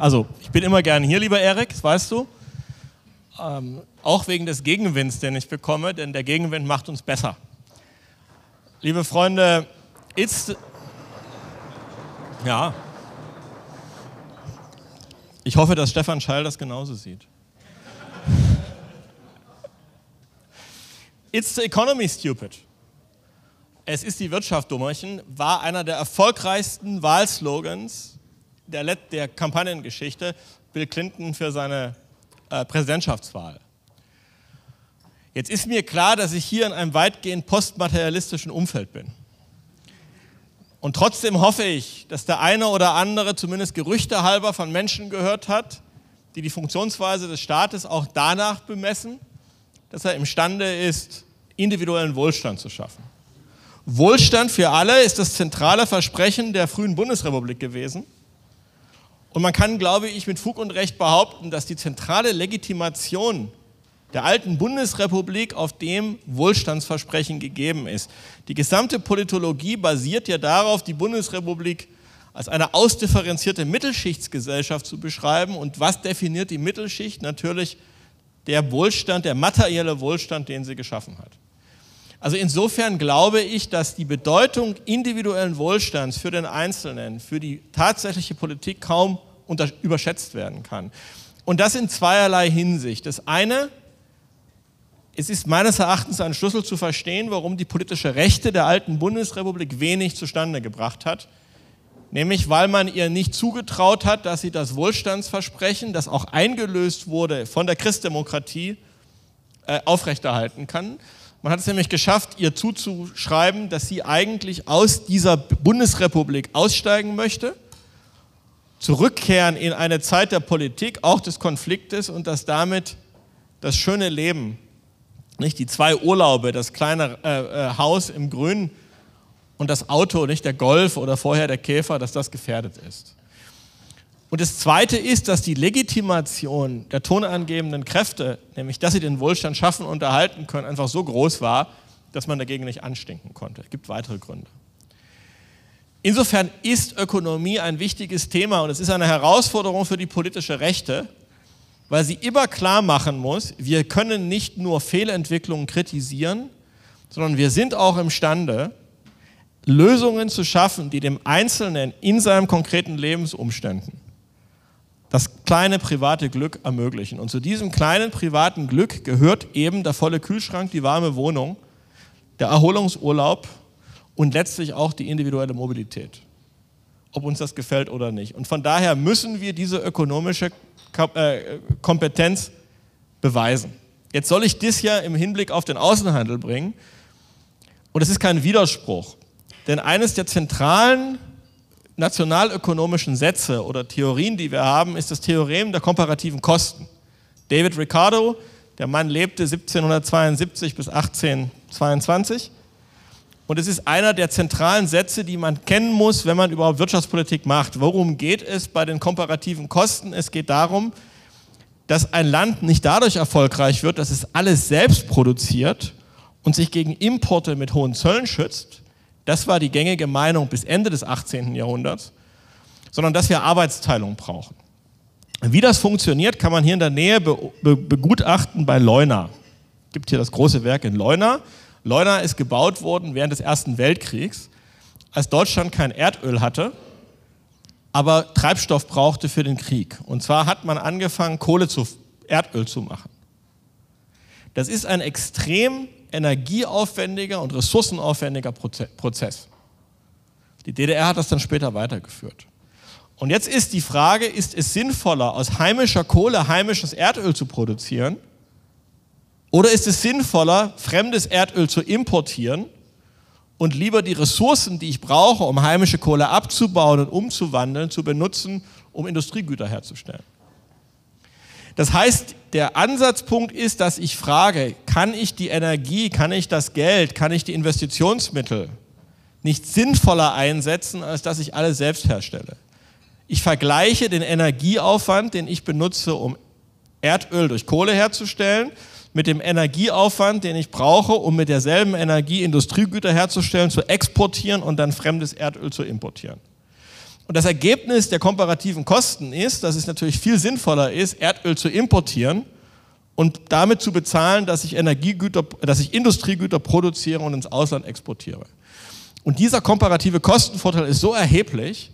Also, ich bin immer gerne hier, lieber Erik, das weißt du. Ähm, auch wegen des Gegenwinds, den ich bekomme, denn der Gegenwind macht uns besser. Liebe Freunde, it's. Ja. Ich hoffe, dass Stefan Schall das genauso sieht. It's the economy stupid. Es ist die Wirtschaft, Dummerchen, war einer der erfolgreichsten Wahlslogans der, der Kampagnengeschichte Bill Clinton für seine äh, Präsidentschaftswahl. Jetzt ist mir klar, dass ich hier in einem weitgehend postmaterialistischen Umfeld bin. Und trotzdem hoffe ich, dass der eine oder andere zumindest Gerüchte halber von Menschen gehört hat, die die Funktionsweise des Staates auch danach bemessen, dass er imstande ist, individuellen Wohlstand zu schaffen. Wohlstand für alle ist das zentrale Versprechen der frühen Bundesrepublik gewesen. Und man kann, glaube ich, mit Fug und Recht behaupten, dass die zentrale Legitimation der alten Bundesrepublik auf dem Wohlstandsversprechen gegeben ist. Die gesamte Politologie basiert ja darauf, die Bundesrepublik als eine ausdifferenzierte Mittelschichtsgesellschaft zu beschreiben. Und was definiert die Mittelschicht? Natürlich der Wohlstand, der materielle Wohlstand, den sie geschaffen hat. Also insofern glaube ich, dass die Bedeutung individuellen Wohlstands für den Einzelnen, für die tatsächliche Politik kaum überschätzt werden kann. Und das in zweierlei Hinsicht. Das eine, es ist meines Erachtens ein Schlüssel zu verstehen, warum die politische Rechte der alten Bundesrepublik wenig zustande gebracht hat. Nämlich weil man ihr nicht zugetraut hat, dass sie das Wohlstandsversprechen, das auch eingelöst wurde von der Christdemokratie, äh, aufrechterhalten kann. Man hat es nämlich geschafft, ihr zuzuschreiben, dass sie eigentlich aus dieser Bundesrepublik aussteigen möchte, zurückkehren in eine Zeit der Politik, auch des Konfliktes und dass damit das schöne Leben, nicht die zwei Urlaube, das kleine äh, äh, Haus im Grün und das Auto, nicht der Golf oder vorher der Käfer, dass das gefährdet ist. Und das Zweite ist, dass die Legitimation der tonangebenden Kräfte, nämlich dass sie den Wohlstand schaffen und erhalten können, einfach so groß war, dass man dagegen nicht anstinken konnte. Es gibt weitere Gründe. Insofern ist Ökonomie ein wichtiges Thema und es ist eine Herausforderung für die politische Rechte, weil sie immer klar machen muss, wir können nicht nur Fehlentwicklungen kritisieren, sondern wir sind auch imstande, Lösungen zu schaffen, die dem Einzelnen in seinen konkreten Lebensumständen das kleine private Glück ermöglichen. Und zu diesem kleinen privaten Glück gehört eben der volle Kühlschrank, die warme Wohnung, der Erholungsurlaub und letztlich auch die individuelle Mobilität, ob uns das gefällt oder nicht. Und von daher müssen wir diese ökonomische äh, Kompetenz beweisen. Jetzt soll ich das ja im Hinblick auf den Außenhandel bringen. Und es ist kein Widerspruch. Denn eines der zentralen nationalökonomischen Sätze oder Theorien, die wir haben, ist das Theorem der komparativen Kosten. David Ricardo, der Mann lebte 1772 bis 1822 und es ist einer der zentralen Sätze, die man kennen muss, wenn man überhaupt Wirtschaftspolitik macht. Worum geht es bei den komparativen Kosten? Es geht darum, dass ein Land nicht dadurch erfolgreich wird, dass es alles selbst produziert und sich gegen Importe mit hohen Zöllen schützt, das war die gängige Meinung bis Ende des 18. Jahrhunderts, sondern dass wir Arbeitsteilung brauchen. Wie das funktioniert, kann man hier in der Nähe begutachten bei Leuna. Es gibt hier das große Werk in Leuna. Leuna ist gebaut worden während des Ersten Weltkriegs, als Deutschland kein Erdöl hatte, aber Treibstoff brauchte für den Krieg. Und zwar hat man angefangen, Kohle zu Erdöl zu machen. Das ist ein extrem energieaufwendiger und ressourcenaufwendiger Prozess. Die DDR hat das dann später weitergeführt. Und jetzt ist die Frage, ist es sinnvoller, aus heimischer Kohle heimisches Erdöl zu produzieren? Oder ist es sinnvoller, fremdes Erdöl zu importieren und lieber die Ressourcen, die ich brauche, um heimische Kohle abzubauen und umzuwandeln, zu benutzen, um Industriegüter herzustellen? Das heißt, der Ansatzpunkt ist, dass ich frage, kann ich die Energie, kann ich das Geld, kann ich die Investitionsmittel nicht sinnvoller einsetzen, als dass ich alles selbst herstelle? Ich vergleiche den Energieaufwand, den ich benutze, um Erdöl durch Kohle herzustellen, mit dem Energieaufwand, den ich brauche, um mit derselben Energie Industriegüter herzustellen, zu exportieren und dann fremdes Erdöl zu importieren. Und das Ergebnis der komparativen Kosten ist, dass es natürlich viel sinnvoller ist, Erdöl zu importieren und damit zu bezahlen, dass ich Energiegüter, dass ich Industriegüter produziere und ins Ausland exportiere. Und dieser komparative Kostenvorteil ist so erheblich,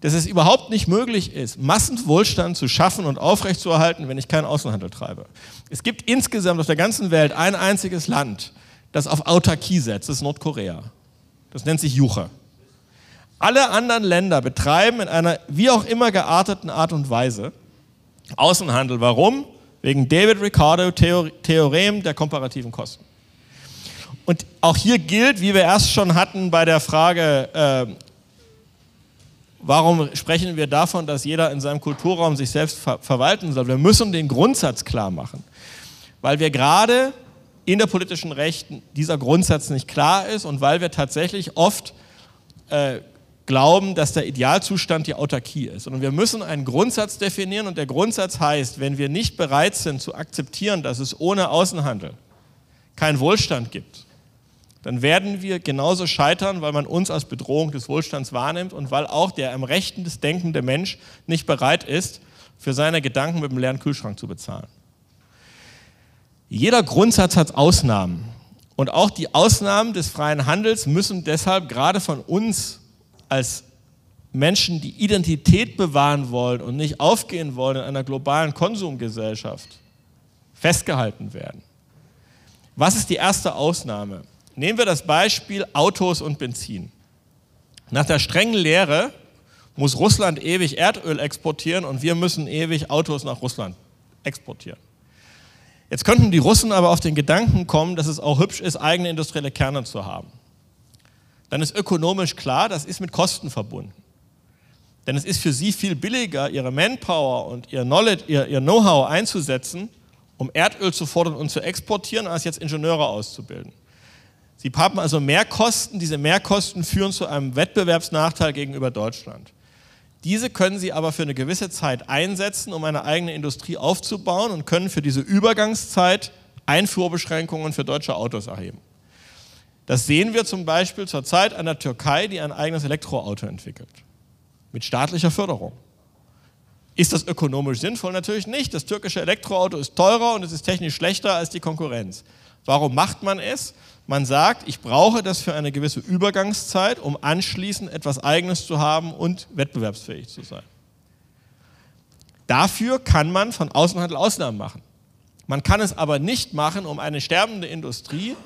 dass es überhaupt nicht möglich ist, Massenwohlstand zu schaffen und aufrechtzuerhalten, wenn ich keinen Außenhandel treibe. Es gibt insgesamt auf der ganzen Welt ein einziges Land, das auf Autarkie setzt, das ist Nordkorea. Das nennt sich Juche. Alle anderen Länder betreiben in einer wie auch immer gearteten Art und Weise Außenhandel. Warum? Wegen David Ricardo Theorem der komparativen Kosten. Und auch hier gilt, wie wir erst schon hatten bei der Frage, äh, warum sprechen wir davon, dass jeder in seinem Kulturraum sich selbst ver verwalten soll. Wir müssen den Grundsatz klar machen, weil wir gerade in der politischen Rechten dieser Grundsatz nicht klar ist und weil wir tatsächlich oft äh, glauben, dass der Idealzustand die Autarkie ist. Und wir müssen einen Grundsatz definieren und der Grundsatz heißt, wenn wir nicht bereit sind zu akzeptieren, dass es ohne Außenhandel keinen Wohlstand gibt, dann werden wir genauso scheitern, weil man uns als Bedrohung des Wohlstands wahrnimmt und weil auch der am Rechten des denkende Mensch nicht bereit ist, für seine Gedanken mit einem leeren Kühlschrank zu bezahlen. Jeder Grundsatz hat Ausnahmen. Und auch die Ausnahmen des freien Handels müssen deshalb gerade von uns als Menschen, die Identität bewahren wollen und nicht aufgehen wollen in einer globalen Konsumgesellschaft, festgehalten werden. Was ist die erste Ausnahme? Nehmen wir das Beispiel Autos und Benzin. Nach der strengen Lehre muss Russland ewig Erdöl exportieren und wir müssen ewig Autos nach Russland exportieren. Jetzt könnten die Russen aber auf den Gedanken kommen, dass es auch hübsch ist, eigene industrielle Kerne zu haben dann ist ökonomisch klar, das ist mit Kosten verbunden. Denn es ist für sie viel billiger, ihre Manpower und ihr ihr, ihr Know-how einzusetzen, um Erdöl zu fordern und zu exportieren, als jetzt Ingenieure auszubilden. Sie haben also Mehrkosten. Diese Mehrkosten führen zu einem Wettbewerbsnachteil gegenüber Deutschland. Diese können Sie aber für eine gewisse Zeit einsetzen, um eine eigene Industrie aufzubauen und können für diese Übergangszeit Einfuhrbeschränkungen für deutsche Autos erheben. Das sehen wir zum Beispiel zurzeit an der Türkei, die ein eigenes Elektroauto entwickelt. Mit staatlicher Förderung. Ist das ökonomisch sinnvoll? Natürlich nicht. Das türkische Elektroauto ist teurer und es ist technisch schlechter als die Konkurrenz. Warum macht man es? Man sagt, ich brauche das für eine gewisse Übergangszeit, um anschließend etwas Eigenes zu haben und wettbewerbsfähig zu sein. Dafür kann man von Außenhandel Ausnahmen machen. Man kann es aber nicht machen, um eine sterbende Industrie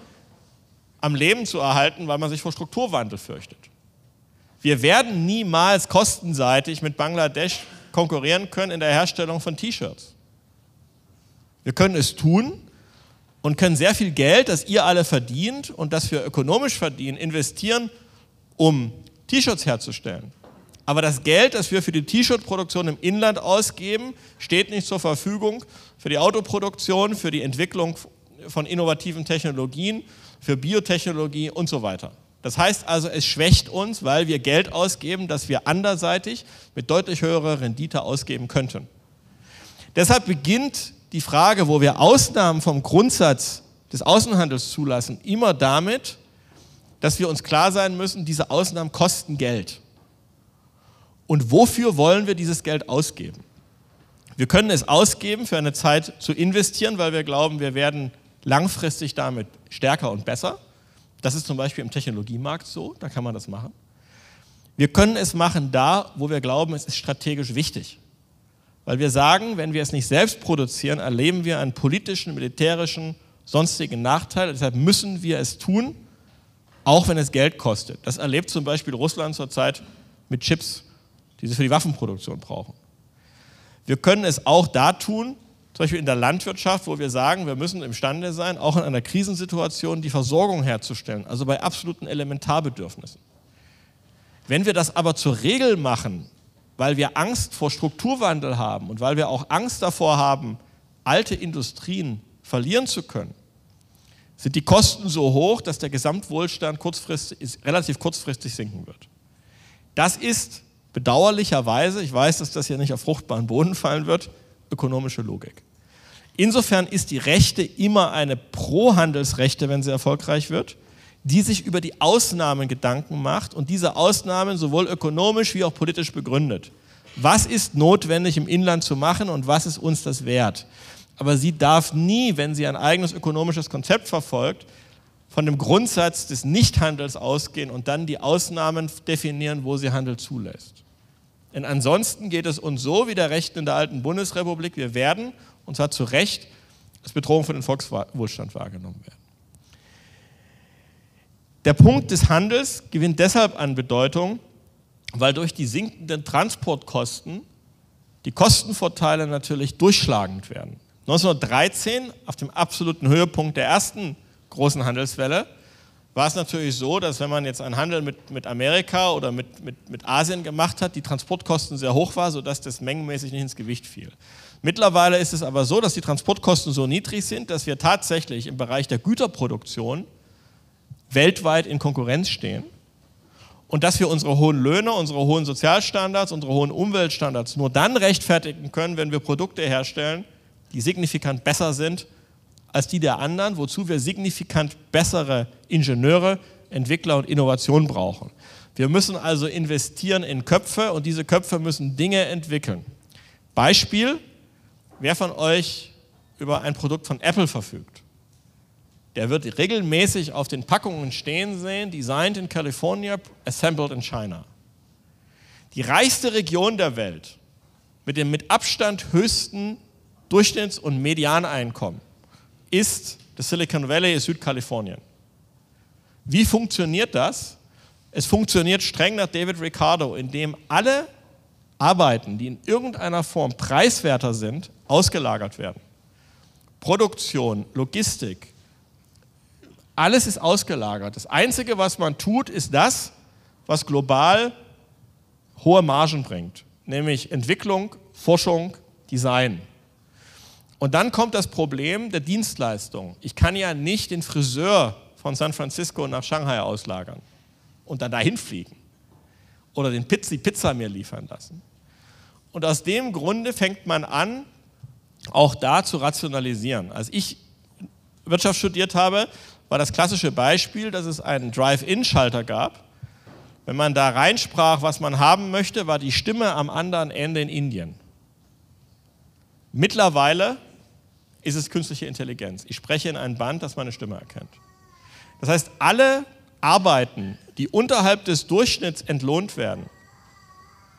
am Leben zu erhalten, weil man sich vor Strukturwandel fürchtet. Wir werden niemals kostenseitig mit Bangladesch konkurrieren können in der Herstellung von T-Shirts. Wir können es tun und können sehr viel Geld, das ihr alle verdient und das wir ökonomisch verdienen, investieren, um T-Shirts herzustellen. Aber das Geld, das wir für die T-Shirt-Produktion im Inland ausgeben, steht nicht zur Verfügung für die Autoproduktion, für die Entwicklung von innovativen Technologien für Biotechnologie und so weiter. Das heißt also, es schwächt uns, weil wir Geld ausgeben, das wir anderseitig mit deutlich höherer Rendite ausgeben könnten. Deshalb beginnt die Frage, wo wir Ausnahmen vom Grundsatz des Außenhandels zulassen, immer damit, dass wir uns klar sein müssen, diese Ausnahmen kosten Geld. Und wofür wollen wir dieses Geld ausgeben? Wir können es ausgeben, für eine Zeit zu investieren, weil wir glauben, wir werden langfristig damit stärker und besser. Das ist zum Beispiel im Technologiemarkt so, da kann man das machen. Wir können es machen da, wo wir glauben, es ist strategisch wichtig. Weil wir sagen, wenn wir es nicht selbst produzieren, erleben wir einen politischen, militärischen, sonstigen Nachteil. Deshalb müssen wir es tun, auch wenn es Geld kostet. Das erlebt zum Beispiel Russland zurzeit mit Chips, die sie für die Waffenproduktion brauchen. Wir können es auch da tun, zum Beispiel in der Landwirtschaft, wo wir sagen, wir müssen imstande sein, auch in einer Krisensituation die Versorgung herzustellen, also bei absoluten Elementarbedürfnissen. Wenn wir das aber zur Regel machen, weil wir Angst vor Strukturwandel haben und weil wir auch Angst davor haben, alte Industrien verlieren zu können, sind die Kosten so hoch, dass der Gesamtwohlstand kurzfristig, relativ kurzfristig sinken wird. Das ist bedauerlicherweise, ich weiß, dass das hier nicht auf fruchtbaren Boden fallen wird, ökonomische Logik. Insofern ist die Rechte immer eine Pro-Handelsrechte, wenn sie erfolgreich wird, die sich über die Ausnahmen Gedanken macht und diese Ausnahmen sowohl ökonomisch wie auch politisch begründet. Was ist notwendig im Inland zu machen und was ist uns das wert? Aber sie darf nie, wenn sie ein eigenes ökonomisches Konzept verfolgt, von dem Grundsatz des Nichthandels ausgehen und dann die Ausnahmen definieren, wo sie Handel zulässt. Denn ansonsten geht es uns so wie der Rechten in der alten Bundesrepublik, wir werden, und zwar zu Recht, als Bedrohung für den Volkswohlstand wahrgenommen werden. Der Punkt des Handels gewinnt deshalb an Bedeutung, weil durch die sinkenden Transportkosten die Kostenvorteile natürlich durchschlagend werden. 1913, auf dem absoluten Höhepunkt der ersten großen Handelswelle, war es natürlich so, dass wenn man jetzt einen Handel mit, mit Amerika oder mit, mit, mit Asien gemacht hat, die Transportkosten sehr hoch waren, sodass das mengenmäßig nicht ins Gewicht fiel. Mittlerweile ist es aber so, dass die Transportkosten so niedrig sind, dass wir tatsächlich im Bereich der Güterproduktion weltweit in Konkurrenz stehen und dass wir unsere hohen Löhne, unsere hohen Sozialstandards, unsere hohen Umweltstandards nur dann rechtfertigen können, wenn wir Produkte herstellen, die signifikant besser sind als die der anderen, wozu wir signifikant bessere Ingenieure, Entwickler und Innovation brauchen. Wir müssen also investieren in Köpfe und diese Köpfe müssen Dinge entwickeln. Beispiel, wer von euch über ein Produkt von Apple verfügt? der wird regelmäßig auf den Packungen stehen sehen, designed in California, assembled in China. Die reichste Region der Welt mit dem mit Abstand höchsten Durchschnitts- und Medianeinkommen ist das Silicon Valley, Südkalifornien. Wie funktioniert das? Es funktioniert streng nach David Ricardo, indem alle Arbeiten, die in irgendeiner Form preiswerter sind, ausgelagert werden. Produktion, Logistik, alles ist ausgelagert. Das Einzige, was man tut, ist das, was global hohe Margen bringt, nämlich Entwicklung, Forschung, Design. Und dann kommt das Problem der Dienstleistung. Ich kann ja nicht den Friseur von San Francisco nach Shanghai auslagern und dann dahin fliegen oder den Pizzi Pizza mir liefern lassen. Und aus dem Grunde fängt man an, auch da zu rationalisieren. Als ich Wirtschaft studiert habe, war das klassische Beispiel, dass es einen Drive-In-Schalter gab. Wenn man da reinsprach, was man haben möchte, war die Stimme am anderen Ende in Indien. Mittlerweile ist es künstliche Intelligenz. Ich spreche in ein Band, das meine Stimme erkennt. Das heißt, alle Arbeiten, die unterhalb des Durchschnitts entlohnt werden,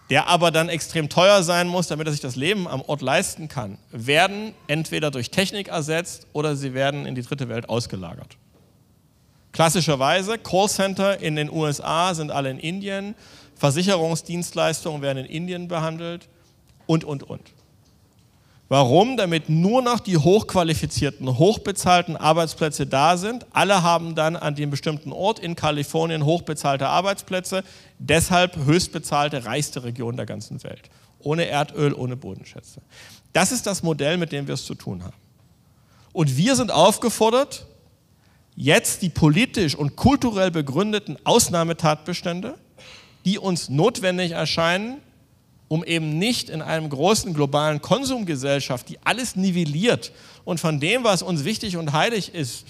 der aber dann extrem teuer sein muss, damit er sich das Leben am Ort leisten kann, werden entweder durch Technik ersetzt oder sie werden in die dritte Welt ausgelagert. Klassischerweise, Callcenter in den USA sind alle in Indien, Versicherungsdienstleistungen werden in Indien behandelt und, und, und. Warum? Damit nur noch die hochqualifizierten, hochbezahlten Arbeitsplätze da sind. Alle haben dann an dem bestimmten Ort in Kalifornien hochbezahlte Arbeitsplätze, deshalb höchstbezahlte, reichste Region der ganzen Welt. Ohne Erdöl, ohne Bodenschätze. Das ist das Modell, mit dem wir es zu tun haben. Und wir sind aufgefordert, jetzt die politisch und kulturell begründeten Ausnahmetatbestände, die uns notwendig erscheinen, um eben nicht in einem großen globalen Konsumgesellschaft, die alles nivelliert und von dem, was uns wichtig und heilig ist,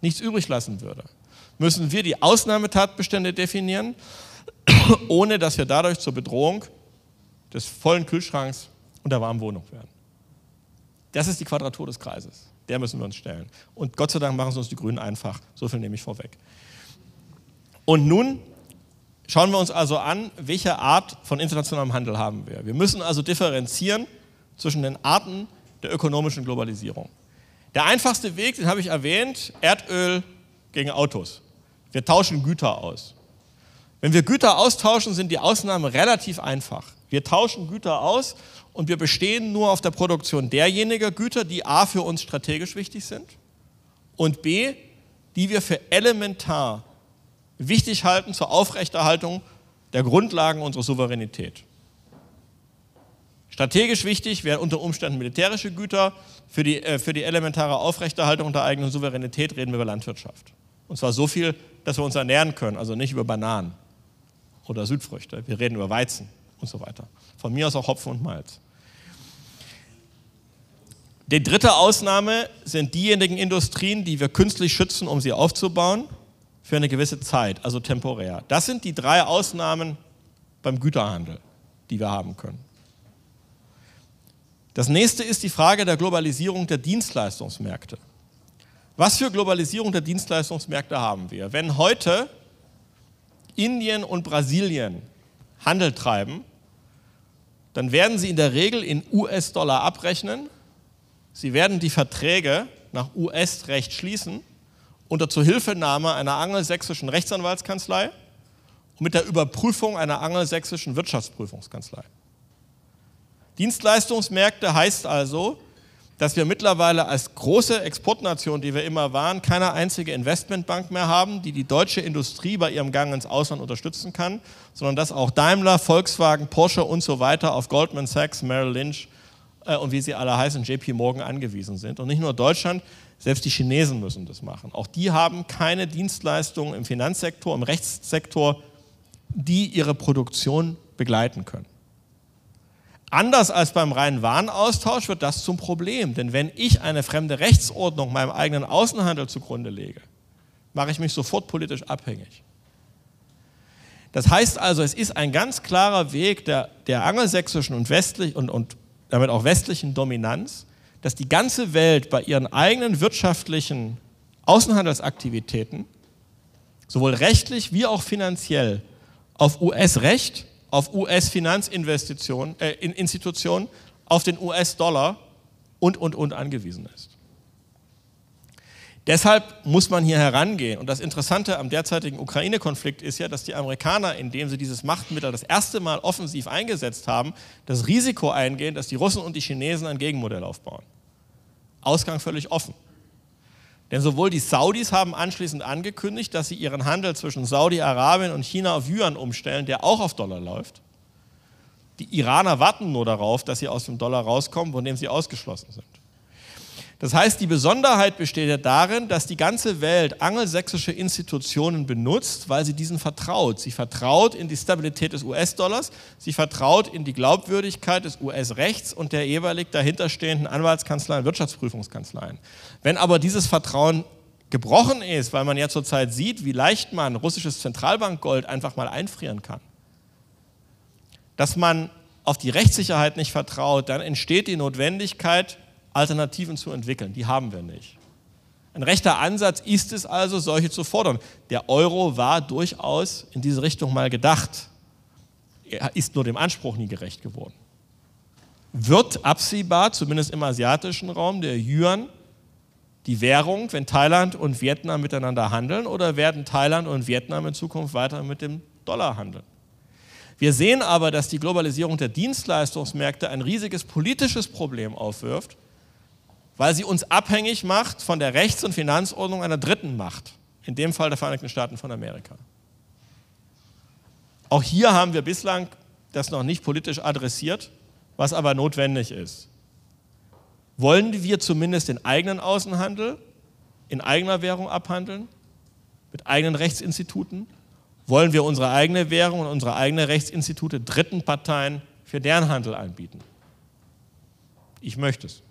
nichts übrig lassen würde, müssen wir die Ausnahmetatbestände definieren, ohne dass wir dadurch zur Bedrohung des vollen Kühlschranks und der warmen Wohnung werden. Das ist die Quadratur des Kreises. Der müssen wir uns stellen. Und Gott sei Dank machen es uns die Grünen einfach. So viel nehme ich vorweg. Und nun schauen wir uns also an, welche Art von internationalem Handel haben wir. Wir müssen also differenzieren zwischen den Arten der ökonomischen Globalisierung. Der einfachste Weg, den habe ich erwähnt, Erdöl gegen Autos. Wir tauschen Güter aus. Wenn wir Güter austauschen, sind die Ausnahmen relativ einfach. Wir tauschen Güter aus und wir bestehen nur auf der Produktion derjenigen Güter, die a für uns strategisch wichtig sind und b, die wir für elementar wichtig halten zur Aufrechterhaltung der Grundlagen unserer Souveränität. Strategisch wichtig wären unter Umständen militärische Güter. Für die, äh, für die elementare Aufrechterhaltung der eigenen Souveränität reden wir über Landwirtschaft. Und zwar so viel, dass wir uns ernähren können, also nicht über Bananen oder Südfrüchte. Wir reden über Weizen und so weiter. Von mir aus auch Hopfen und Malz. Die dritte Ausnahme sind diejenigen Industrien, die wir künstlich schützen, um sie aufzubauen. Für eine gewisse Zeit, also temporär. Das sind die drei Ausnahmen beim Güterhandel, die wir haben können. Das nächste ist die Frage der Globalisierung der Dienstleistungsmärkte. Was für Globalisierung der Dienstleistungsmärkte haben wir? Wenn heute Indien und Brasilien Handel treiben, dann werden sie in der Regel in US-Dollar abrechnen. Sie werden die Verträge nach US-Recht schließen unter Zuhilfenahme einer angelsächsischen Rechtsanwaltskanzlei und mit der Überprüfung einer angelsächsischen Wirtschaftsprüfungskanzlei. Dienstleistungsmärkte heißt also, dass wir mittlerweile als große Exportnation, die wir immer waren, keine einzige Investmentbank mehr haben, die die deutsche Industrie bei ihrem Gang ins Ausland unterstützen kann, sondern dass auch Daimler, Volkswagen, Porsche und so weiter auf Goldman Sachs, Merrill Lynch äh, und wie sie alle heißen, JP Morgan angewiesen sind. Und nicht nur Deutschland, selbst die Chinesen müssen das machen. Auch die haben keine Dienstleistungen im Finanzsektor, im Rechtssektor, die ihre Produktion begleiten können. Anders als beim reinen Warenaustausch wird das zum Problem, denn wenn ich eine fremde Rechtsordnung meinem eigenen Außenhandel zugrunde lege, mache ich mich sofort politisch abhängig. Das heißt also, es ist ein ganz klarer Weg der, der angelsächsischen und, westlich, und, und damit auch westlichen Dominanz, dass die ganze Welt bei ihren eigenen wirtschaftlichen Außenhandelsaktivitäten sowohl rechtlich wie auch finanziell auf US-Recht auf US-Finanzinvestitionen, äh, auf den US-Dollar und, und, und angewiesen ist. Deshalb muss man hier herangehen. Und das Interessante am derzeitigen Ukraine-Konflikt ist ja, dass die Amerikaner, indem sie dieses Machtmittel das erste Mal offensiv eingesetzt haben, das Risiko eingehen, dass die Russen und die Chinesen ein Gegenmodell aufbauen. Ausgang völlig offen. Denn sowohl die Saudis haben anschließend angekündigt, dass sie ihren Handel zwischen Saudi-Arabien und China auf Yuan umstellen, der auch auf Dollar läuft. Die Iraner warten nur darauf, dass sie aus dem Dollar rauskommen, von dem sie ausgeschlossen sind. Das heißt, die Besonderheit besteht ja darin, dass die ganze Welt angelsächsische Institutionen benutzt, weil sie diesen vertraut. Sie vertraut in die Stabilität des US-Dollars, sie vertraut in die Glaubwürdigkeit des US-Rechts und der jeweilig dahinterstehenden Anwaltskanzleien, Wirtschaftsprüfungskanzleien. Wenn aber dieses Vertrauen gebrochen ist, weil man ja zurzeit sieht, wie leicht man russisches Zentralbankgold einfach mal einfrieren kann, dass man auf die Rechtssicherheit nicht vertraut, dann entsteht die Notwendigkeit, Alternativen zu entwickeln. Die haben wir nicht. Ein rechter Ansatz ist es also, solche zu fordern. Der Euro war durchaus in diese Richtung mal gedacht. Er ist nur dem Anspruch nie gerecht geworden. Wird absehbar, zumindest im asiatischen Raum, der Yuan die Währung, wenn Thailand und Vietnam miteinander handeln, oder werden Thailand und Vietnam in Zukunft weiter mit dem Dollar handeln? Wir sehen aber, dass die Globalisierung der Dienstleistungsmärkte ein riesiges politisches Problem aufwirft weil sie uns abhängig macht von der Rechts- und Finanzordnung einer dritten Macht, in dem Fall der Vereinigten Staaten von Amerika. Auch hier haben wir bislang das noch nicht politisch adressiert, was aber notwendig ist. Wollen wir zumindest den eigenen Außenhandel in eigener Währung abhandeln, mit eigenen Rechtsinstituten? Wollen wir unsere eigene Währung und unsere eigenen Rechtsinstitute dritten Parteien für deren Handel anbieten? Ich möchte es.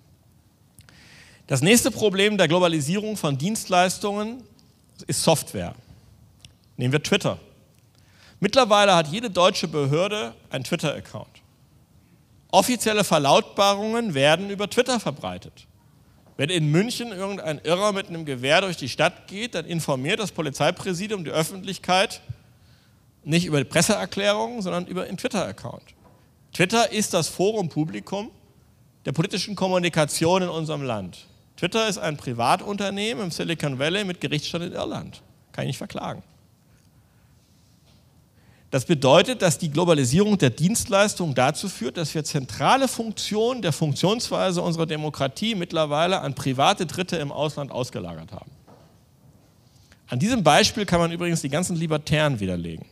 Das nächste Problem der Globalisierung von Dienstleistungen ist Software. Nehmen wir Twitter. Mittlerweile hat jede deutsche Behörde einen Twitter-Account. Offizielle Verlautbarungen werden über Twitter verbreitet. Wenn in München irgendein Irrer mit einem Gewehr durch die Stadt geht, dann informiert das Polizeipräsidium die Öffentlichkeit nicht über Presseerklärungen, sondern über den Twitter-Account. Twitter ist das Forum Publikum der politischen Kommunikation in unserem Land. Twitter ist ein Privatunternehmen im Silicon Valley mit Gerichtsstand in Irland. Kann ich nicht verklagen. Das bedeutet, dass die Globalisierung der Dienstleistung dazu führt, dass wir zentrale Funktionen der Funktionsweise unserer Demokratie mittlerweile an private Dritte im Ausland ausgelagert haben. An diesem Beispiel kann man übrigens die ganzen Libertären widerlegen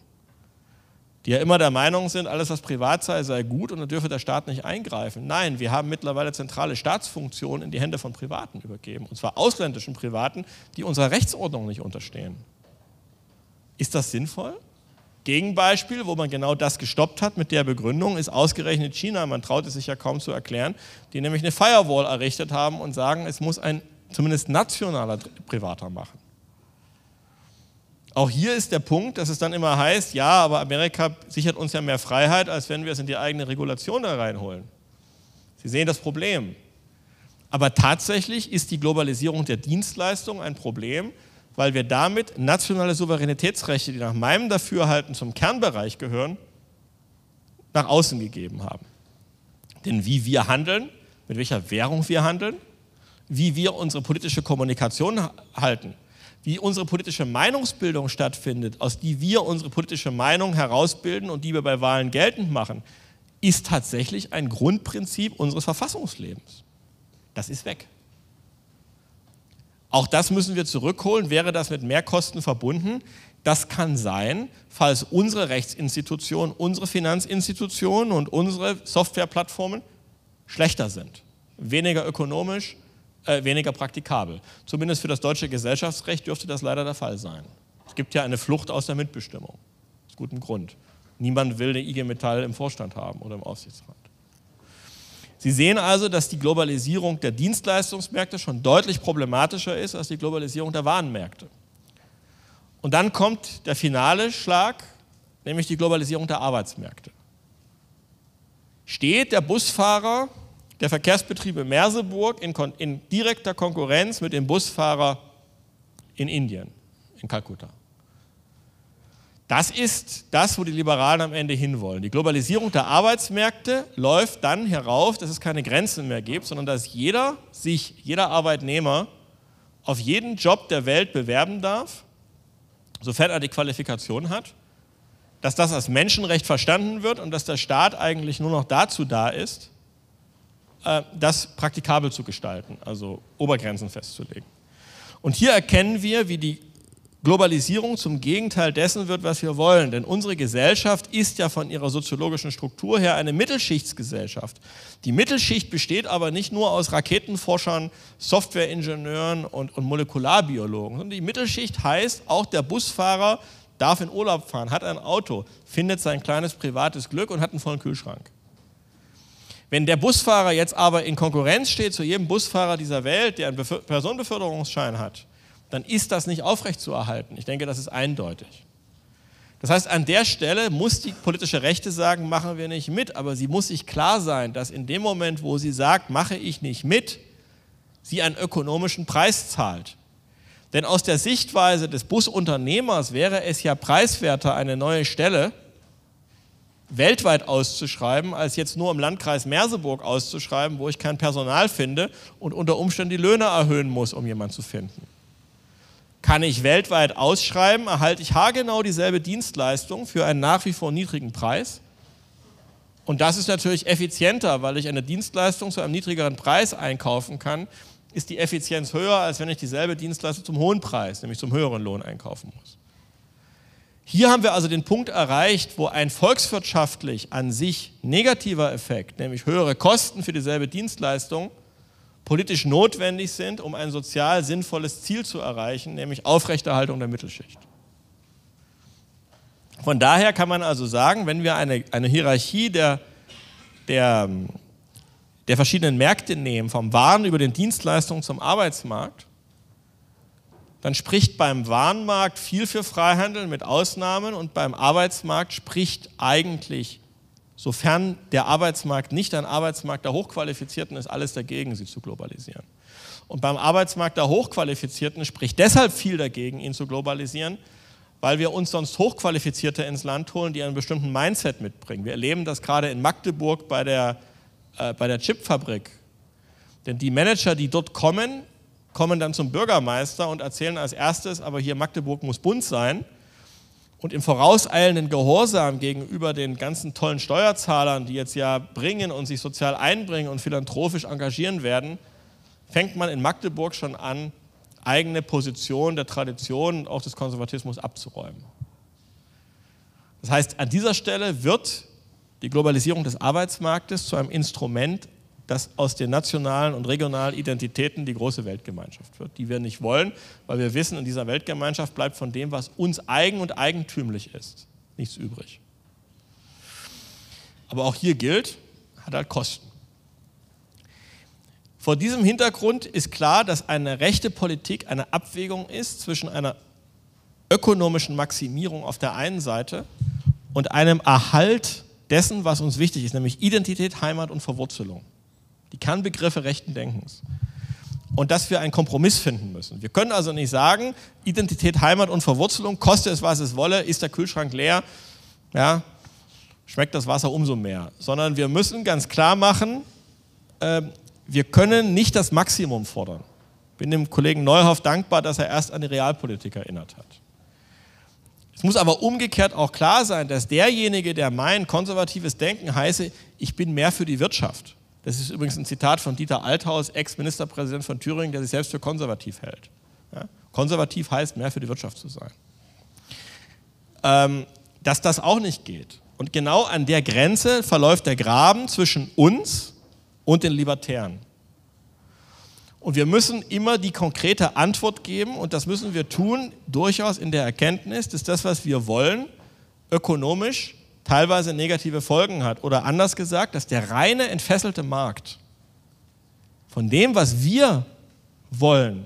die ja immer der Meinung sind, alles was privat sei, sei gut und da dürfe der Staat nicht eingreifen. Nein, wir haben mittlerweile zentrale Staatsfunktionen in die Hände von Privaten übergeben, und zwar ausländischen Privaten, die unserer Rechtsordnung nicht unterstehen. Ist das sinnvoll? Gegenbeispiel, wo man genau das gestoppt hat mit der Begründung, ist ausgerechnet China, man traut es sich ja kaum zu erklären, die nämlich eine Firewall errichtet haben und sagen, es muss ein zumindest nationaler Privater machen. Auch hier ist der Punkt, dass es dann immer heißt, ja, aber Amerika sichert uns ja mehr Freiheit, als wenn wir es in die eigene Regulation da reinholen. Sie sehen das Problem. Aber tatsächlich ist die Globalisierung der Dienstleistung ein Problem, weil wir damit nationale Souveränitätsrechte, die nach meinem Dafürhalten zum Kernbereich gehören, nach außen gegeben haben. Denn wie wir handeln, mit welcher Währung wir handeln, wie wir unsere politische Kommunikation halten, wie unsere politische Meinungsbildung stattfindet, aus die wir unsere politische Meinung herausbilden und die wir bei Wahlen geltend machen, ist tatsächlich ein Grundprinzip unseres Verfassungslebens. Das ist weg. Auch das müssen wir zurückholen. Wäre das mit Mehrkosten verbunden? Das kann sein, falls unsere Rechtsinstitutionen, unsere Finanzinstitutionen und unsere Softwareplattformen schlechter sind, weniger ökonomisch, äh, weniger praktikabel. Zumindest für das deutsche Gesellschaftsrecht dürfte das leider der Fall sein. Es gibt ja eine Flucht aus der Mitbestimmung. Aus gutem Grund. Niemand will eine IG Metall im Vorstand haben oder im Aufsichtsrat. Sie sehen also, dass die Globalisierung der Dienstleistungsmärkte schon deutlich problematischer ist als die Globalisierung der Warenmärkte. Und dann kommt der finale Schlag, nämlich die Globalisierung der Arbeitsmärkte. Steht der Busfahrer der Verkehrsbetriebe Merseburg in, in direkter Konkurrenz mit dem Busfahrer in Indien, in Kalkutta? Das ist das, wo die Liberalen am Ende hinwollen. Die Globalisierung der Arbeitsmärkte läuft dann herauf, dass es keine Grenzen mehr gibt, sondern dass jeder sich, jeder Arbeitnehmer auf jeden Job der Welt bewerben darf, sofern er die Qualifikation hat, dass das als Menschenrecht verstanden wird und dass der Staat eigentlich nur noch dazu da ist, das praktikabel zu gestalten, also Obergrenzen festzulegen. Und hier erkennen wir, wie die Globalisierung zum Gegenteil dessen wird, was wir wollen. Denn unsere Gesellschaft ist ja von ihrer soziologischen Struktur her eine Mittelschichtsgesellschaft. Die Mittelschicht besteht aber nicht nur aus Raketenforschern, Softwareingenieuren und, und Molekularbiologen, sondern die Mittelschicht heißt, auch der Busfahrer darf in Urlaub fahren, hat ein Auto, findet sein kleines privates Glück und hat einen vollen Kühlschrank. Wenn der Busfahrer jetzt aber in Konkurrenz steht zu jedem Busfahrer dieser Welt, der einen Personenbeförderungsschein hat, dann ist das nicht aufrechtzuerhalten. Ich denke, das ist eindeutig. Das heißt, an der Stelle muss die politische Rechte sagen, machen wir nicht mit, aber sie muss sich klar sein, dass in dem Moment, wo sie sagt, mache ich nicht mit, sie einen ökonomischen Preis zahlt. Denn aus der Sichtweise des Busunternehmers wäre es ja preiswerter, eine neue Stelle weltweit auszuschreiben, als jetzt nur im Landkreis Merseburg auszuschreiben, wo ich kein Personal finde und unter Umständen die Löhne erhöhen muss, um jemanden zu finden. Kann ich weltweit ausschreiben, erhalte ich haargenau dieselbe Dienstleistung für einen nach wie vor niedrigen Preis. Und das ist natürlich effizienter, weil ich eine Dienstleistung zu einem niedrigeren Preis einkaufen kann, ist die Effizienz höher, als wenn ich dieselbe Dienstleistung zum hohen Preis, nämlich zum höheren Lohn einkaufen muss. Hier haben wir also den Punkt erreicht, wo ein volkswirtschaftlich an sich negativer Effekt, nämlich höhere Kosten für dieselbe Dienstleistung, politisch notwendig sind, um ein sozial sinnvolles Ziel zu erreichen, nämlich Aufrechterhaltung der Mittelschicht. Von daher kann man also sagen, wenn wir eine, eine Hierarchie der, der, der verschiedenen Märkte nehmen, vom Waren über den Dienstleistungen zum Arbeitsmarkt, dann spricht beim Warenmarkt viel für Freihandel mit Ausnahmen und beim Arbeitsmarkt spricht eigentlich Sofern der Arbeitsmarkt nicht ein Arbeitsmarkt der Hochqualifizierten ist, alles dagegen, sie zu globalisieren. Und beim Arbeitsmarkt der Hochqualifizierten spricht deshalb viel dagegen, ihn zu globalisieren, weil wir uns sonst Hochqualifizierte ins Land holen, die einen bestimmten Mindset mitbringen. Wir erleben das gerade in Magdeburg bei der, äh, bei der Chipfabrik. Denn die Manager, die dort kommen, kommen dann zum Bürgermeister und erzählen als erstes, aber hier Magdeburg muss bunt sein und im vorauseilenden Gehorsam gegenüber den ganzen tollen Steuerzahlern, die jetzt ja bringen und sich sozial einbringen und philanthropisch engagieren werden, fängt man in Magdeburg schon an, eigene Positionen der Tradition und auch des Konservatismus abzuräumen. Das heißt, an dieser Stelle wird die Globalisierung des Arbeitsmarktes zu einem Instrument dass aus den nationalen und regionalen Identitäten die große Weltgemeinschaft wird, die wir nicht wollen, weil wir wissen, in dieser Weltgemeinschaft bleibt von dem, was uns eigen und eigentümlich ist, nichts übrig. Aber auch hier gilt, hat halt Kosten. Vor diesem Hintergrund ist klar, dass eine rechte Politik eine Abwägung ist zwischen einer ökonomischen Maximierung auf der einen Seite und einem Erhalt dessen, was uns wichtig ist, nämlich Identität, Heimat und Verwurzelung. Die Kernbegriffe rechten Denkens. Und dass wir einen Kompromiss finden müssen. Wir können also nicht sagen, Identität, Heimat und Verwurzelung, koste es, was es wolle, ist der Kühlschrank leer, ja, schmeckt das Wasser umso mehr. Sondern wir müssen ganz klar machen, äh, wir können nicht das Maximum fordern. Ich bin dem Kollegen Neuhoff dankbar, dass er erst an die Realpolitik erinnert hat. Es muss aber umgekehrt auch klar sein, dass derjenige, der meint, konservatives Denken heiße, ich bin mehr für die Wirtschaft. Das ist übrigens ein Zitat von Dieter Althaus, Ex-Ministerpräsident von Thüringen, der sich selbst für konservativ hält. Ja? Konservativ heißt, mehr für die Wirtschaft zu sein. Ähm, dass das auch nicht geht. Und genau an der Grenze verläuft der Graben zwischen uns und den Libertären. Und wir müssen immer die konkrete Antwort geben und das müssen wir tun, durchaus in der Erkenntnis, dass das, was wir wollen, ökonomisch teilweise negative Folgen hat. Oder anders gesagt, dass der reine entfesselte Markt von dem, was wir wollen,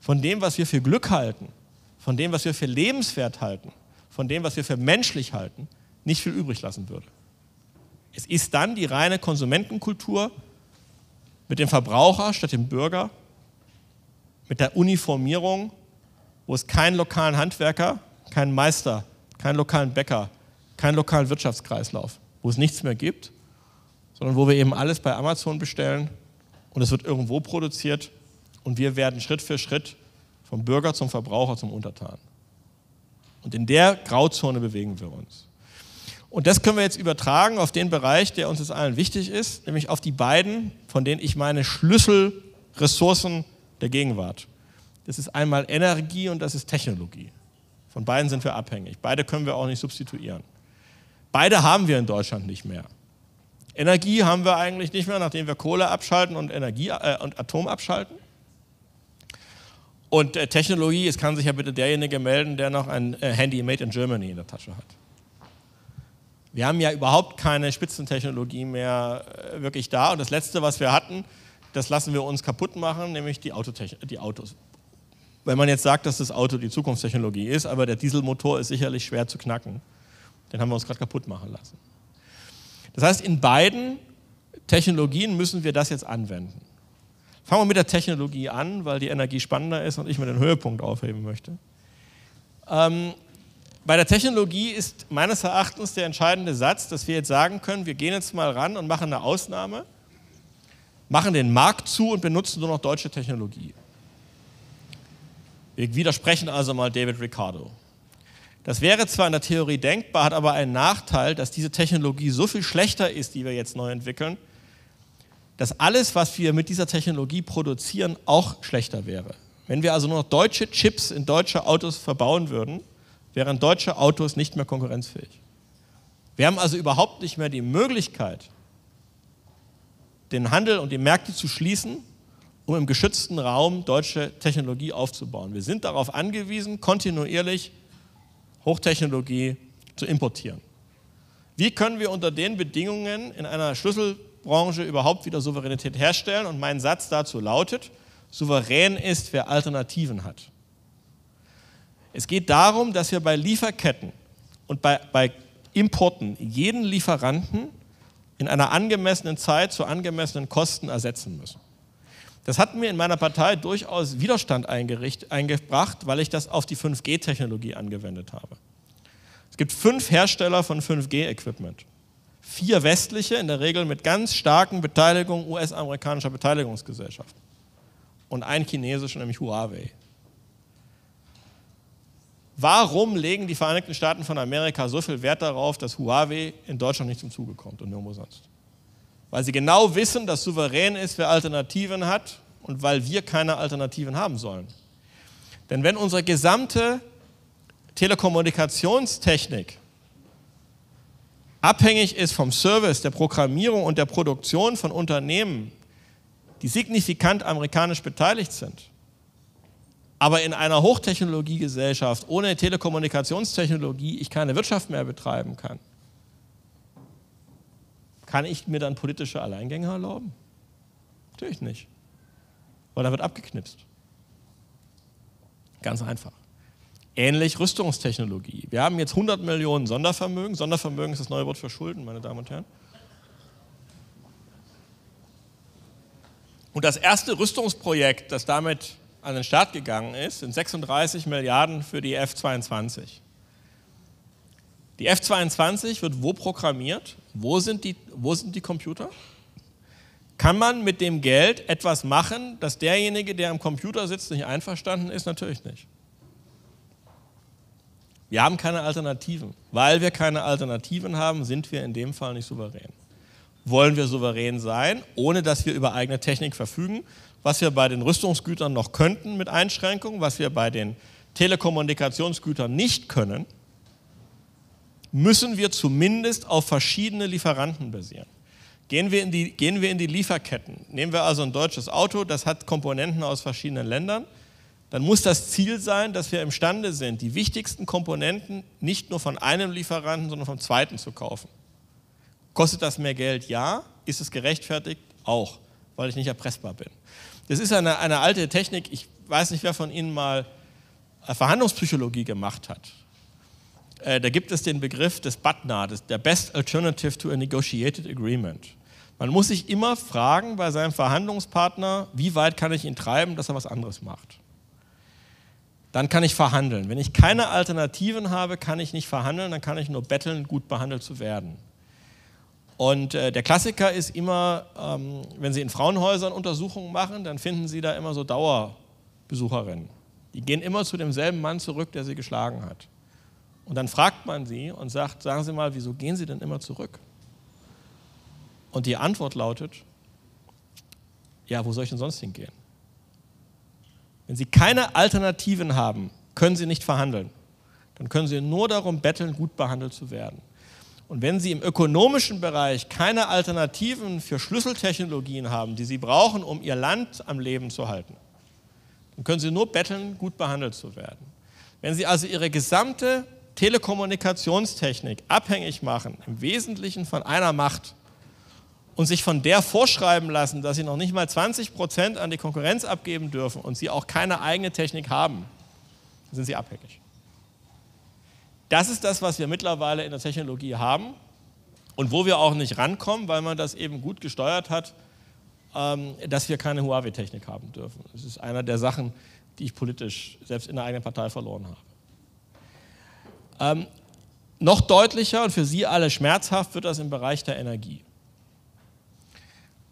von dem, was wir für Glück halten, von dem, was wir für lebenswert halten, von dem, was wir für menschlich halten, nicht viel übrig lassen würde. Es ist dann die reine Konsumentenkultur, mit dem Verbraucher statt dem Bürger, mit der Uniformierung, wo es keinen lokalen Handwerker, keinen Meister, keinen lokalen Bäcker, keinen lokalen Wirtschaftskreislauf, wo es nichts mehr gibt, sondern wo wir eben alles bei Amazon bestellen und es wird irgendwo produziert und wir werden Schritt für Schritt vom Bürger zum Verbraucher zum Untertan. Und in der Grauzone bewegen wir uns. Und das können wir jetzt übertragen auf den Bereich, der uns jetzt allen wichtig ist, nämlich auf die beiden, von denen ich meine Schlüsselressourcen der Gegenwart. Das ist einmal Energie und das ist Technologie. Von beiden sind wir abhängig. Beide können wir auch nicht substituieren. Beide haben wir in Deutschland nicht mehr. Energie haben wir eigentlich nicht mehr, nachdem wir Kohle abschalten und, Energie, äh, und Atom abschalten. Und äh, Technologie, es kann sich ja bitte derjenige melden, der noch ein äh, Handy made in Germany in der Tasche hat. Wir haben ja überhaupt keine Spitzentechnologie mehr äh, wirklich da. Und das Letzte, was wir hatten, das lassen wir uns kaputt machen, nämlich die, die Autos. Wenn man jetzt sagt, dass das Auto die Zukunftstechnologie ist, aber der Dieselmotor ist sicherlich schwer zu knacken. Den haben wir uns gerade kaputt machen lassen. Das heißt, in beiden Technologien müssen wir das jetzt anwenden. Fangen wir mit der Technologie an, weil die Energie spannender ist und ich mir den Höhepunkt aufheben möchte. Ähm, bei der Technologie ist meines Erachtens der entscheidende Satz, dass wir jetzt sagen können, wir gehen jetzt mal ran und machen eine Ausnahme, machen den Markt zu und benutzen nur noch deutsche Technologie. Wir widersprechen also mal David Ricardo. Das wäre zwar in der Theorie denkbar, hat aber einen Nachteil, dass diese Technologie so viel schlechter ist, die wir jetzt neu entwickeln, dass alles, was wir mit dieser Technologie produzieren, auch schlechter wäre. Wenn wir also nur noch deutsche Chips in deutsche Autos verbauen würden, wären deutsche Autos nicht mehr konkurrenzfähig. Wir haben also überhaupt nicht mehr die Möglichkeit, den Handel und die Märkte zu schließen, um im geschützten Raum deutsche Technologie aufzubauen. Wir sind darauf angewiesen, kontinuierlich Hochtechnologie zu importieren. Wie können wir unter den Bedingungen in einer Schlüsselbranche überhaupt wieder Souveränität herstellen? Und mein Satz dazu lautet, souverän ist, wer Alternativen hat. Es geht darum, dass wir bei Lieferketten und bei, bei Importen jeden Lieferanten in einer angemessenen Zeit zu angemessenen Kosten ersetzen müssen. Das hat mir in meiner Partei durchaus Widerstand eingebracht, weil ich das auf die 5G-Technologie angewendet habe. Es gibt fünf Hersteller von 5G-Equipment. Vier westliche, in der Regel mit ganz starken Beteiligungen US-amerikanischer Beteiligungsgesellschaften. Und ein chinesischer, nämlich Huawei. Warum legen die Vereinigten Staaten von Amerika so viel Wert darauf, dass Huawei in Deutschland nicht zum Zuge kommt und nirgendwo sonst? Weil sie genau wissen, dass souverän ist, wer Alternativen hat und weil wir keine Alternativen haben sollen. Denn wenn unsere gesamte Telekommunikationstechnik abhängig ist vom Service, der Programmierung und der Produktion von Unternehmen, die signifikant amerikanisch beteiligt sind, aber in einer Hochtechnologiegesellschaft ohne Telekommunikationstechnologie ich keine Wirtschaft mehr betreiben kann, kann ich mir dann politische Alleingänge erlauben? Natürlich nicht. Weil da wird abgeknipst. Ganz einfach. Ähnlich Rüstungstechnologie. Wir haben jetzt 100 Millionen Sondervermögen. Sondervermögen ist das neue Wort für Schulden, meine Damen und Herren. Und das erste Rüstungsprojekt, das damit an den Start gegangen ist, sind 36 Milliarden für die F-22. Die F-22 wird wo programmiert? Wo sind, die, wo sind die Computer? Kann man mit dem Geld etwas machen, dass derjenige, der am Computer sitzt, nicht einverstanden ist? Natürlich nicht. Wir haben keine Alternativen. Weil wir keine Alternativen haben, sind wir in dem Fall nicht souverän. Wollen wir souverän sein, ohne dass wir über eigene Technik verfügen, was wir bei den Rüstungsgütern noch könnten mit Einschränkungen, was wir bei den Telekommunikationsgütern nicht können, müssen wir zumindest auf verschiedene Lieferanten basieren. Gehen wir, in die, gehen wir in die Lieferketten. Nehmen wir also ein deutsches Auto, das hat Komponenten aus verschiedenen Ländern dann muss das Ziel sein, dass wir imstande sind, die wichtigsten Komponenten nicht nur von einem Lieferanten, sondern vom zweiten zu kaufen. Kostet das mehr Geld? Ja. Ist es gerechtfertigt? Auch, weil ich nicht erpressbar bin. Das ist eine, eine alte Technik. Ich weiß nicht, wer von Ihnen mal äh, Verhandlungspsychologie gemacht hat. Äh, da gibt es den Begriff des BATNA, der Best Alternative to a Negotiated Agreement. Man muss sich immer fragen bei seinem Verhandlungspartner, wie weit kann ich ihn treiben, dass er was anderes macht dann kann ich verhandeln. Wenn ich keine Alternativen habe, kann ich nicht verhandeln, dann kann ich nur betteln, gut behandelt zu werden. Und äh, der Klassiker ist immer, ähm, wenn Sie in Frauenhäusern Untersuchungen machen, dann finden Sie da immer so Dauerbesucherinnen. Die gehen immer zu demselben Mann zurück, der sie geschlagen hat. Und dann fragt man sie und sagt, sagen Sie mal, wieso gehen Sie denn immer zurück? Und die Antwort lautet, ja, wo soll ich denn sonst hingehen? Wenn Sie keine Alternativen haben, können Sie nicht verhandeln. Dann können Sie nur darum betteln, gut behandelt zu werden. Und wenn Sie im ökonomischen Bereich keine Alternativen für Schlüsseltechnologien haben, die Sie brauchen, um Ihr Land am Leben zu halten, dann können Sie nur betteln, gut behandelt zu werden. Wenn Sie also Ihre gesamte Telekommunikationstechnik abhängig machen, im Wesentlichen von einer Macht, und sich von der vorschreiben lassen, dass sie noch nicht mal 20 Prozent an die Konkurrenz abgeben dürfen und sie auch keine eigene Technik haben, sind sie abhängig. Das ist das, was wir mittlerweile in der Technologie haben und wo wir auch nicht rankommen, weil man das eben gut gesteuert hat, ähm, dass wir keine Huawei-Technik haben dürfen. Das ist einer der Sachen, die ich politisch selbst in der eigenen Partei verloren habe. Ähm, noch deutlicher und für Sie alle schmerzhaft wird das im Bereich der Energie.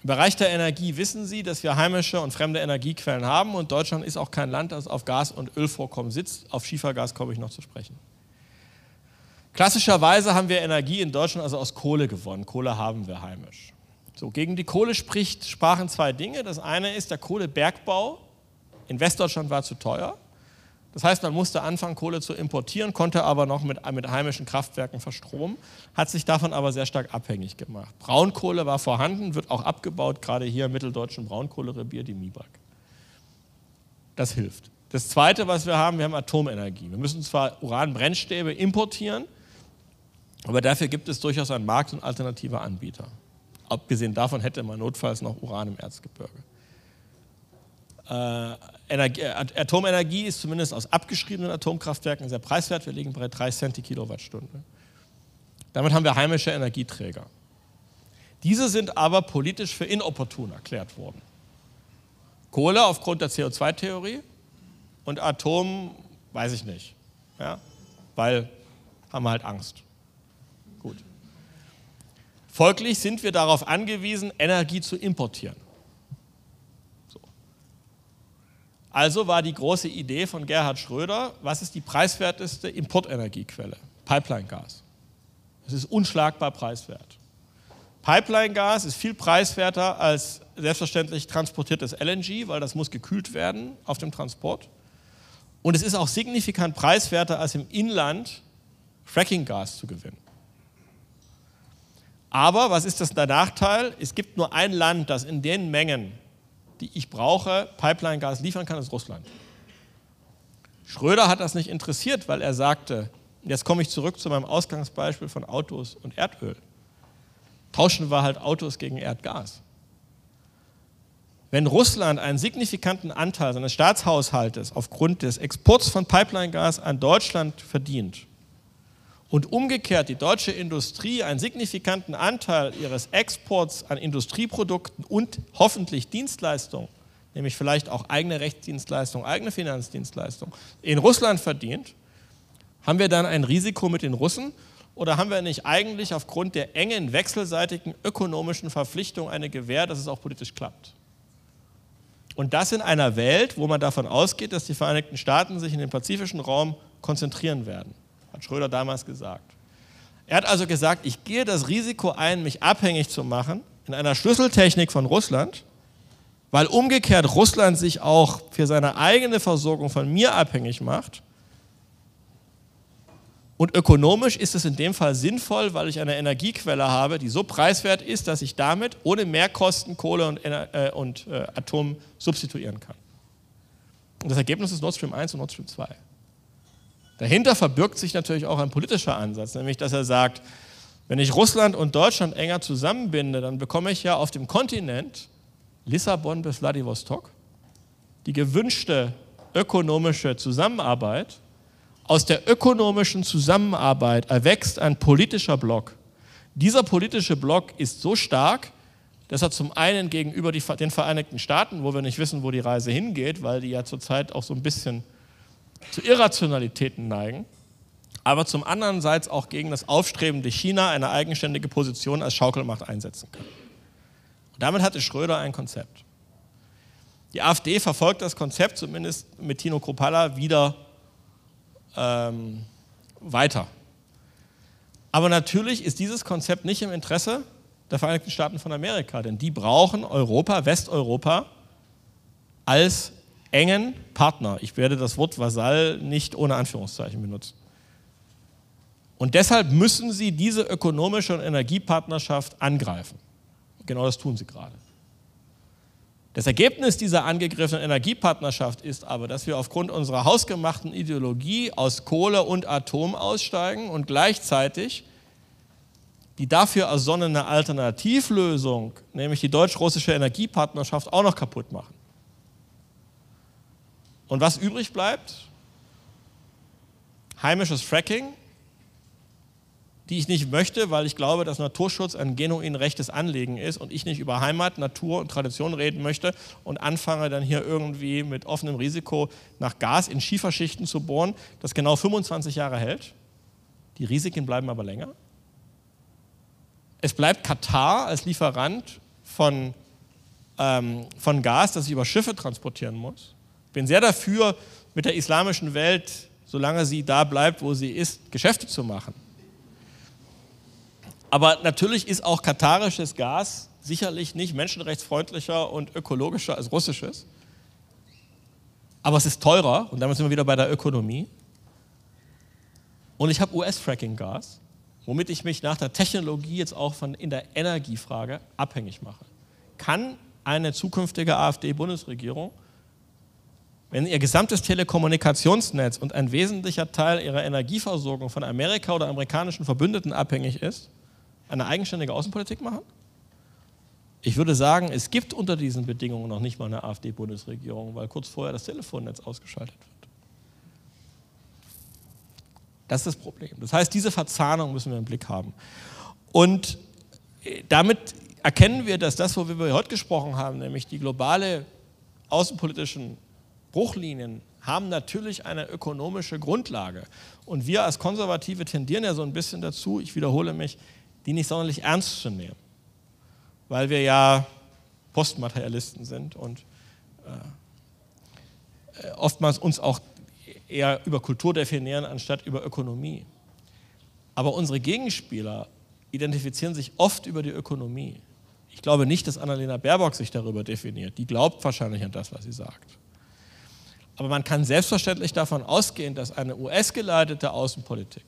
Im Bereich der Energie wissen Sie, dass wir heimische und fremde Energiequellen haben und Deutschland ist auch kein Land, das auf Gas- und Ölvorkommen sitzt. Auf Schiefergas komme ich noch zu sprechen. Klassischerweise haben wir Energie in Deutschland also aus Kohle gewonnen. Kohle haben wir heimisch. So, gegen die Kohle spricht, sprachen zwei Dinge. Das eine ist, der Kohlebergbau in Westdeutschland war zu teuer. Das heißt, man musste anfangen, Kohle zu importieren, konnte aber noch mit, mit heimischen Kraftwerken verstromen, hat sich davon aber sehr stark abhängig gemacht. Braunkohle war vorhanden, wird auch abgebaut, gerade hier im mitteldeutschen Braunkohlerevier, die Mibak. Das hilft. Das Zweite, was wir haben, wir haben Atomenergie. Wir müssen zwar Uranbrennstäbe importieren, aber dafür gibt es durchaus einen Markt und alternative Anbieter. Abgesehen davon hätte man notfalls noch Uran im Erzgebirge. Äh, Energie, äh, Atomenergie ist zumindest aus abgeschriebenen Atomkraftwerken sehr preiswert. Wir liegen bei 3 Cent die Kilowattstunde. Damit haben wir heimische Energieträger. Diese sind aber politisch für inopportun erklärt worden. Kohle aufgrund der CO2-Theorie und Atom weiß ich nicht. Ja? Weil haben wir halt Angst. Gut. Folglich sind wir darauf angewiesen, Energie zu importieren. Also war die große Idee von Gerhard Schröder, was ist die preiswerteste Importenergiequelle? Pipeline-Gas. Es ist unschlagbar preiswert. Pipeline-Gas ist viel preiswerter als selbstverständlich transportiertes LNG, weil das muss gekühlt werden auf dem Transport. Und es ist auch signifikant preiswerter als im Inland Fracking-Gas zu gewinnen. Aber was ist das der Nachteil? Es gibt nur ein Land, das in den Mengen die ich brauche, Pipeline-Gas liefern kann, ist Russland. Schröder hat das nicht interessiert, weil er sagte, jetzt komme ich zurück zu meinem Ausgangsbeispiel von Autos und Erdöl. Tauschen wir halt Autos gegen Erdgas. wenn Russland einen signifikanten Anteil seines Staatshaushaltes aufgrund des Exports von Pipeline-Gas an Deutschland verdient und umgekehrt die deutsche Industrie einen signifikanten Anteil ihres Exports an Industrieprodukten und hoffentlich Dienstleistungen, nämlich vielleicht auch eigene Rechtsdienstleistungen, eigene Finanzdienstleistungen, in Russland verdient, haben wir dann ein Risiko mit den Russen oder haben wir nicht eigentlich aufgrund der engen wechselseitigen ökonomischen Verpflichtung eine Gewähr, dass es auch politisch klappt? Und das in einer Welt, wo man davon ausgeht, dass die Vereinigten Staaten sich in den pazifischen Raum konzentrieren werden, hat Schröder damals gesagt. Er hat also gesagt, ich gehe das Risiko ein, mich abhängig zu machen in einer Schlüsseltechnik von Russland, weil umgekehrt Russland sich auch für seine eigene Versorgung von mir abhängig macht und ökonomisch ist es in dem Fall sinnvoll, weil ich eine Energiequelle habe, die so preiswert ist, dass ich damit ohne Mehrkosten Kohle und, äh, und äh, Atom substituieren kann. Und das Ergebnis ist Nord Stream 1 und Nord Stream 2. Dahinter verbirgt sich natürlich auch ein politischer Ansatz, nämlich dass er sagt, wenn ich Russland und Deutschland enger zusammenbinde, dann bekomme ich ja auf dem Kontinent Lissabon bis Vladivostok die gewünschte ökonomische Zusammenarbeit aus der ökonomischen Zusammenarbeit erwächst ein politischer Block. Dieser politische Block ist so stark, dass er zum einen gegenüber die, den Vereinigten Staaten, wo wir nicht wissen, wo die Reise hingeht, weil die ja zurzeit auch so ein bisschen zu Irrationalitäten neigen, aber zum anderen Seite auch gegen das aufstrebende China eine eigenständige Position als Schaukelmacht einsetzen kann. Und damit hatte Schröder ein Konzept. Die AfD verfolgt das Konzept zumindest mit Tino Kropalla wieder ähm, weiter. Aber natürlich ist dieses Konzept nicht im Interesse der Vereinigten Staaten von Amerika, denn die brauchen Europa, Westeuropa als engen Partner. Ich werde das Wort Vasall nicht ohne Anführungszeichen benutzen. Und deshalb müssen sie diese ökonomische und Energiepartnerschaft angreifen. Genau das tun sie gerade. Das Ergebnis dieser angegriffenen Energiepartnerschaft ist aber, dass wir aufgrund unserer hausgemachten Ideologie aus Kohle und Atom aussteigen und gleichzeitig die dafür ersonnene Alternativlösung, nämlich die deutsch-russische Energiepartnerschaft, auch noch kaputt machen. Und was übrig bleibt? Heimisches Fracking, die ich nicht möchte, weil ich glaube, dass Naturschutz ein genuin rechtes Anliegen ist und ich nicht über Heimat, Natur und Tradition reden möchte und anfange dann hier irgendwie mit offenem Risiko nach Gas in Schieferschichten zu bohren, das genau 25 Jahre hält. Die Risiken bleiben aber länger. Es bleibt Katar als Lieferant von, ähm, von Gas, das ich über Schiffe transportieren muss. Ich bin sehr dafür, mit der islamischen Welt, solange sie da bleibt, wo sie ist, Geschäfte zu machen. Aber natürlich ist auch katarisches Gas sicherlich nicht menschenrechtsfreundlicher und ökologischer als russisches. Aber es ist teurer und damit sind wir wieder bei der Ökonomie. Und ich habe US-Fracking-Gas, womit ich mich nach der Technologie jetzt auch von in der Energiefrage abhängig mache. Kann eine zukünftige AfD-Bundesregierung, wenn ihr gesamtes Telekommunikationsnetz und ein wesentlicher Teil ihrer Energieversorgung von Amerika oder amerikanischen Verbündeten abhängig ist, eine eigenständige Außenpolitik machen? Ich würde sagen, es gibt unter diesen Bedingungen noch nicht mal eine AfD-Bundesregierung, weil kurz vorher das Telefonnetz ausgeschaltet wird. Das ist das Problem. Das heißt, diese Verzahnung müssen wir im Blick haben. Und äh, damit erkennen wir, dass das, worüber wir heute gesprochen haben, nämlich die globale außenpolitischen Bruchlinien, haben natürlich eine ökonomische Grundlage. Und wir als Konservative tendieren ja so ein bisschen dazu, ich wiederhole mich, die nicht sonderlich ernst zu nehmen, weil wir ja Postmaterialisten sind und äh, oftmals uns auch eher über Kultur definieren anstatt über Ökonomie. Aber unsere Gegenspieler identifizieren sich oft über die Ökonomie. Ich glaube nicht, dass Annalena Baerbock sich darüber definiert. Die glaubt wahrscheinlich an das, was sie sagt. Aber man kann selbstverständlich davon ausgehen, dass eine US-geleitete Außenpolitik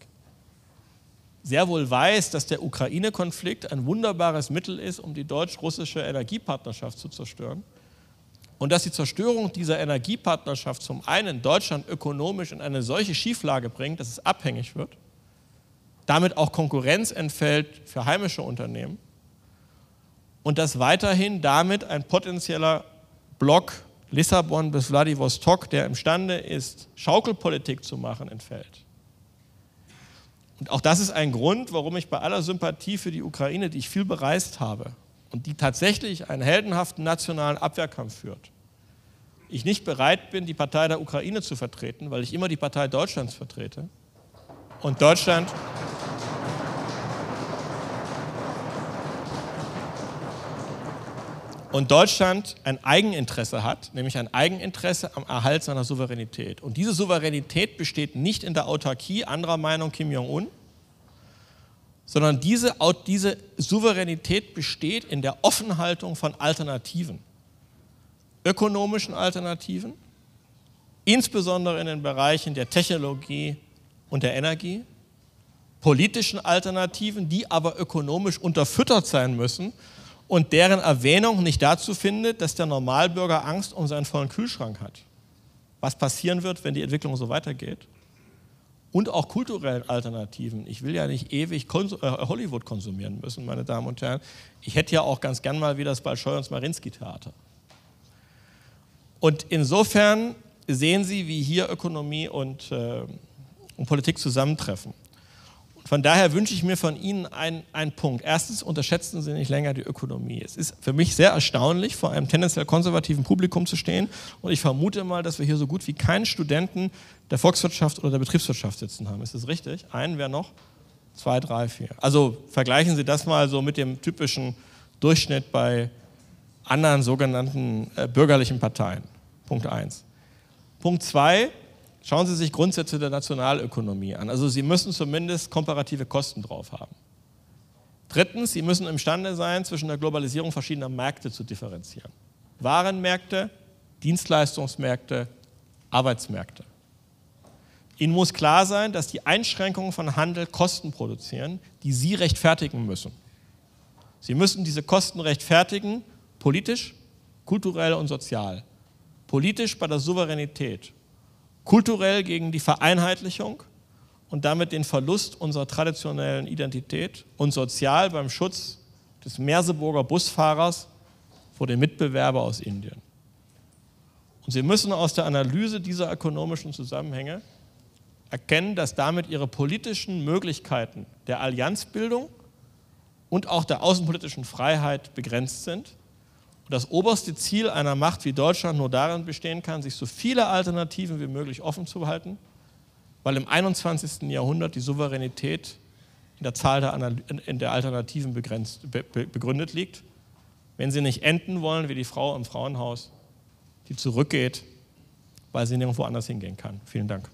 sehr wohl weiß, dass der Ukraine-Konflikt ein wunderbares Mittel ist, um die deutsch-russische Energiepartnerschaft zu zerstören. Und dass die Zerstörung dieser Energiepartnerschaft zum einen Deutschland ökonomisch in eine solche Schieflage bringt, dass es abhängig wird, damit auch Konkurrenz entfällt für heimische Unternehmen und dass weiterhin damit ein potenzieller Block Lissabon bis Vladivostok, der imstande ist, Schaukelpolitik zu machen, entfällt. Und auch das ist ein Grund, warum ich bei aller Sympathie für die Ukraine, die ich viel bereist habe und die tatsächlich einen heldenhaften nationalen Abwehrkampf führt, ich nicht bereit bin, die Partei der Ukraine zu vertreten, weil ich immer die Partei Deutschlands vertrete. Und Deutschland und Deutschland ein Eigeninteresse hat, nämlich ein Eigeninteresse am Erhalt seiner Souveränität. Und diese Souveränität besteht nicht in der Autarkie anderer Meinung Kim Jong-un, sondern diese, diese Souveränität besteht in der Offenhaltung von Alternativen ökonomischen Alternativen, insbesondere in den Bereichen der Technologie und der Energie, politischen Alternativen, die aber ökonomisch unterfüttert sein müssen und deren Erwähnung nicht dazu findet, dass der Normalbürger Angst um seinen vollen Kühlschrank hat. Was passieren wird, wenn die Entwicklung so weitergeht. Und auch kulturellen Alternativen. Ich will ja nicht ewig äh, Hollywood konsumieren müssen, meine Damen und Herren. Ich hätte ja auch ganz gern mal wieder das Balschoi und Marinsky-Theater. Und insofern sehen Sie, wie hier Ökonomie und, äh, und Politik zusammentreffen. Von daher wünsche ich mir von Ihnen einen Punkt. Erstens, unterschätzen Sie nicht länger die Ökonomie. Es ist für mich sehr erstaunlich, vor einem tendenziell konservativen Publikum zu stehen. Und ich vermute mal, dass wir hier so gut wie keinen Studenten der Volkswirtschaft oder der Betriebswirtschaft sitzen haben. Ist das richtig? Einen wäre noch? Zwei, drei, vier. Also vergleichen Sie das mal so mit dem typischen Durchschnitt bei anderen sogenannten äh, bürgerlichen Parteien. Punkt 1. Punkt 2, schauen Sie sich Grundsätze der Nationalökonomie an. Also Sie müssen zumindest komparative Kosten drauf haben. Drittens, Sie müssen imstande sein, zwischen der Globalisierung verschiedener Märkte zu differenzieren. Warenmärkte, Dienstleistungsmärkte, Arbeitsmärkte. Ihnen muss klar sein, dass die Einschränkungen von Handel Kosten produzieren, die Sie rechtfertigen müssen. Sie müssen diese Kosten rechtfertigen Politisch, kulturell und sozial. Politisch bei der Souveränität, kulturell gegen die Vereinheitlichung und damit den Verlust unserer traditionellen Identität und sozial beim Schutz des Merseburger Busfahrers vor dem Mitbewerber aus Indien. Und Sie müssen aus der Analyse dieser ökonomischen Zusammenhänge erkennen, dass damit Ihre politischen Möglichkeiten der Allianzbildung und auch der außenpolitischen Freiheit begrenzt sind und das oberste Ziel einer Macht wie Deutschland nur darin bestehen kann, sich so viele Alternativen wie möglich offen zu halten, weil im 21. Jahrhundert die Souveränität in der Zahl der, in der Alternativen begrenzt, be, begründet liegt. Wenn sie nicht enden wollen wie die Frau im Frauenhaus, die zurückgeht, weil sie nirgendwo anders hingehen kann. Vielen Dank.